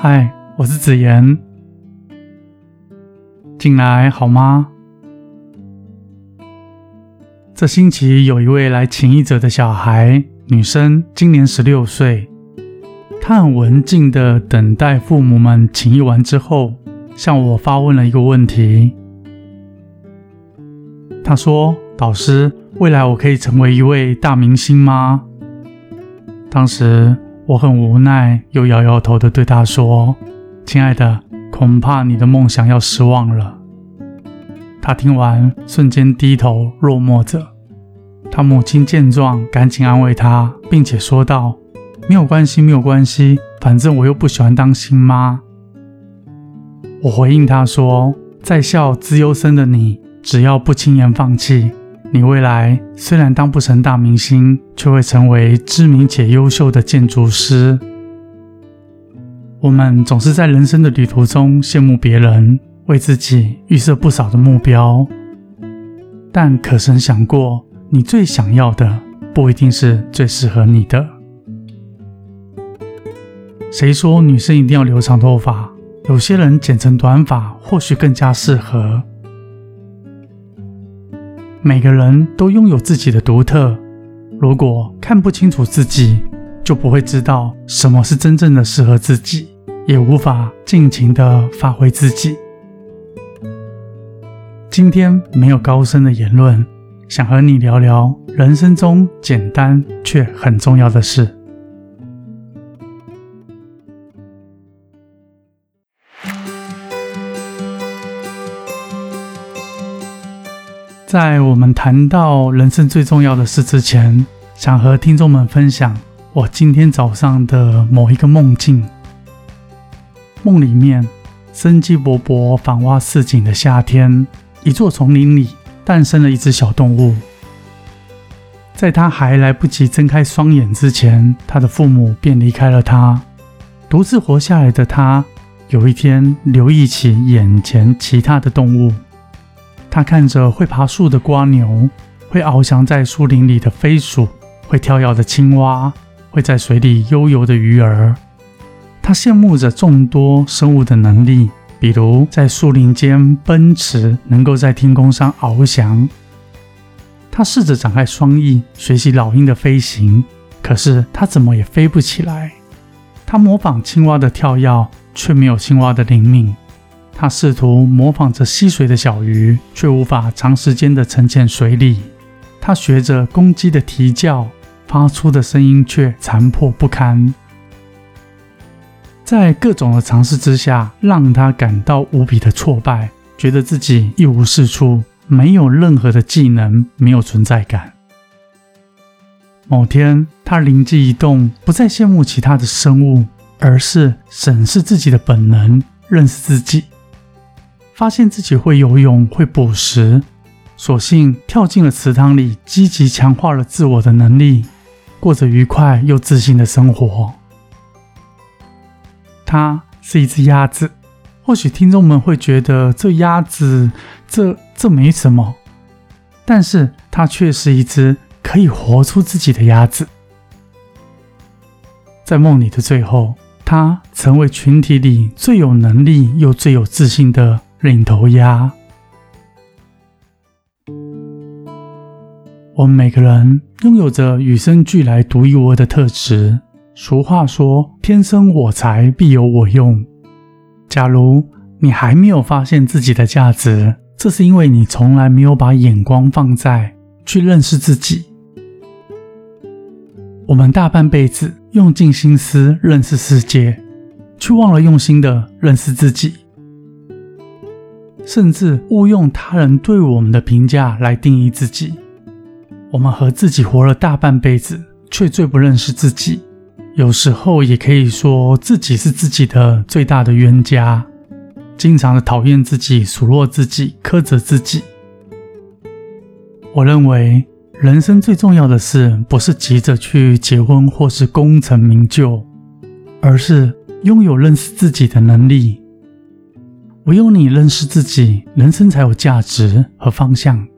嗨，我是子言，进来好吗？这星期有一位来请医者的小孩，女生，今年十六岁。她很文静的等待父母们请医完之后，向我发问了一个问题。她说：“导师，未来我可以成为一位大明星吗？”当时我很无奈，又摇摇头的对她说：“亲爱的，恐怕你的梦想要失望了。”她听完，瞬间低头落寞着。她母亲见状，赶紧安慰她，并且说道：“没有关系，没有关系，反正我又不喜欢当新妈。”我回应她说：“在校资优生的你，只要不轻言放弃。”你未来虽然当不成大明星，却会成为知名且优秀的建筑师。我们总是在人生的旅途中羡慕别人，为自己预设不少的目标，但可曾想过，你最想要的不一定是最适合你的？谁说女生一定要留长头发？有些人剪成短发或许更加适合。每个人都拥有自己的独特。如果看不清楚自己，就不会知道什么是真正的适合自己，也无法尽情的发挥自己。今天没有高深的言论，想和你聊聊人生中简单却很重要的事。在我们谈到人生最重要的事之前，想和听众们分享我今天早上的某一个梦境。梦里面，生机勃勃、繁花似锦的夏天，一座丛林里诞生了一只小动物。在它还来不及睁开双眼之前，它的父母便离开了它。独自活下来的它，有一天留意起眼前其他的动物。他看着会爬树的瓜牛，会翱翔在树林里的飞鼠，会跳跃的青蛙，会在水里悠游的鱼儿。他羡慕着众多生物的能力，比如在树林间奔驰，能够在天空上翱翔。他试着展开双翼，学习老鹰的飞行，可是他怎么也飞不起来。他模仿青蛙的跳跃，却没有青蛙的灵敏。他试图模仿着吸水的小鱼，却无法长时间的沉潜水里。他学着公鸡的啼叫，发出的声音却残破不堪。在各种的尝试之下，让他感到无比的挫败，觉得自己一无是处，没有任何的技能，没有存在感。某天，他灵机一动，不再羡慕其他的生物，而是审视自己的本能，认识自己。发现自己会游泳，会捕食，索性跳进了池塘里，积极强化了自我的能力，过着愉快又自信的生活。它是一只鸭子，或许听众们会觉得这鸭子这这没什么，但是它却是一只可以活出自己的鸭子。在梦里的最后，它成为群体里最有能力又最有自信的。领头鸭。我们每个人拥有着与生俱来独一无二的特质。俗话说：“天生我材必有我用。”假如你还没有发现自己的价值，这是因为你从来没有把眼光放在去认识自己。我们大半辈子用尽心思认识世界，却忘了用心的认识自己。甚至误用他人对我们的评价来定义自己。我们和自己活了大半辈子，却最不认识自己。有时候也可以说自己是自己的最大的冤家，经常的讨厌自己、数落自己、苛责自己。我认为人生最重要的事，不是急着去结婚或是功成名就，而是拥有认识自己的能力。唯有你认识自己，人生才有价值和方向。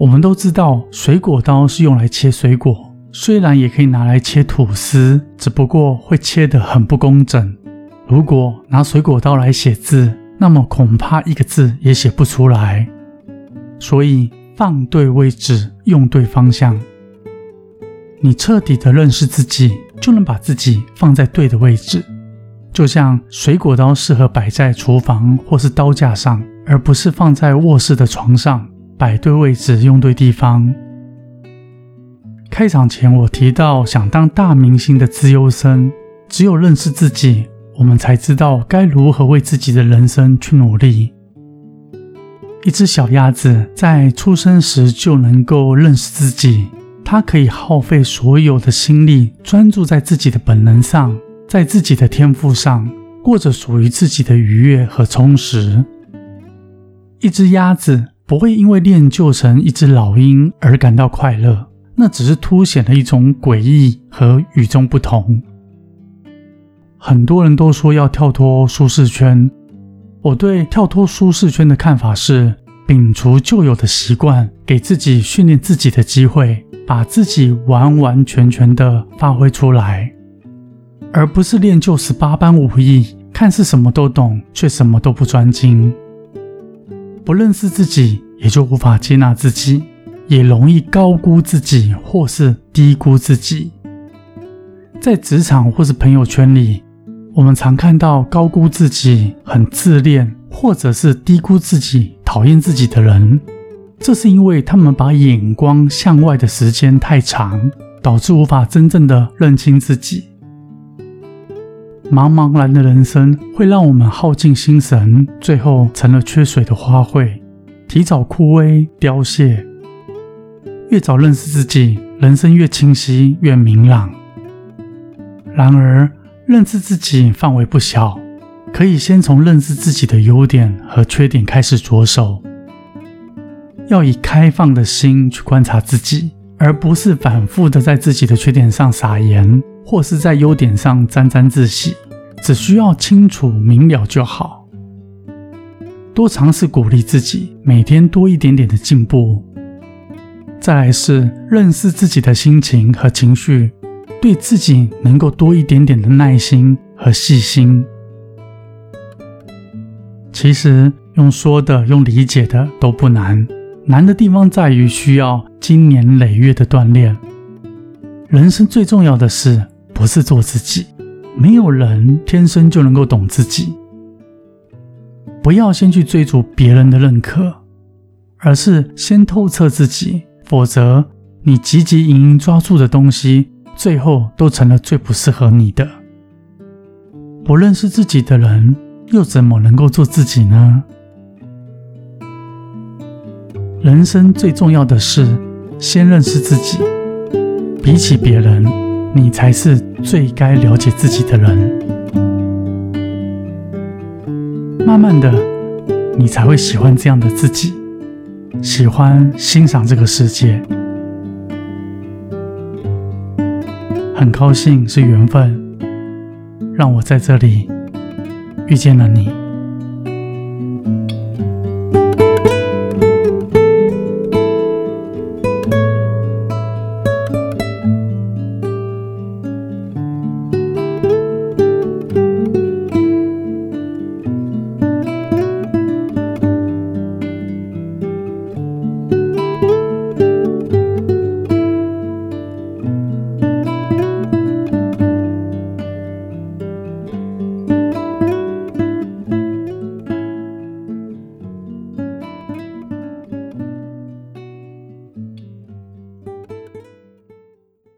我们都知道，水果刀是用来切水果，虽然也可以拿来切吐司，只不过会切得很不工整。如果拿水果刀来写字，那么恐怕一个字也写不出来。所以放对位置，用对方向，你彻底的认识自己，就能把自己放在对的位置。就像水果刀适合摆在厨房或是刀架上，而不是放在卧室的床上。摆对位置，用对地方。开场前我提到想当大明星的资优生，只有认识自己，我们才知道该如何为自己的人生去努力。一只小鸭子在出生时就能够认识自己，它可以耗费所有的心力，专注在自己的本能上，在自己的天赋上，过着属于自己的愉悦和充实。一只鸭子不会因为练就成一只老鹰而感到快乐，那只是凸显了一种诡异和与众不同。很多人都说要跳脱舒适圈。我对跳脱舒适圈的看法是：摒除旧有的习惯，给自己训练自己的机会，把自己完完全全的发挥出来，而不是练就十八般武艺，看似什么都懂，却什么都不专精。不认识自己，也就无法接纳自己，也容易高估自己或是低估自己。在职场或是朋友圈里。我们常看到高估自己、很自恋，或者是低估自己、讨厌自己的人，这是因为他们把眼光向外的时间太长，导致无法真正的认清自己。茫茫然的人生会让我们耗尽心神，最后成了缺水的花卉，提早枯萎凋谢。越早认识自己，人生越清晰、越明朗。然而，认知自己范围不小，可以先从认识自己的优点和缺点开始着手。要以开放的心去观察自己，而不是反复的在自己的缺点上撒盐，或是在优点上沾沾自喜。只需要清楚明了就好。多尝试鼓励自己，每天多一点点的进步。再来是认识自己的心情和情绪。对自己能够多一点点的耐心和细心。其实用说的、用理解的都不难，难的地方在于需要经年累月的锻炼。人生最重要的是不是做自己，没有人天生就能够懂自己。不要先去追逐别人的认可，而是先透彻自己，否则你汲汲营营抓住的东西。最后都成了最不适合你的。不认识自己的人，又怎么能够做自己呢？人生最重要的是先认识自己。比起别人，你才是最该了解自己的人。慢慢的，你才会喜欢这样的自己，喜欢欣赏这个世界。很高兴是缘分，让我在这里遇见了你。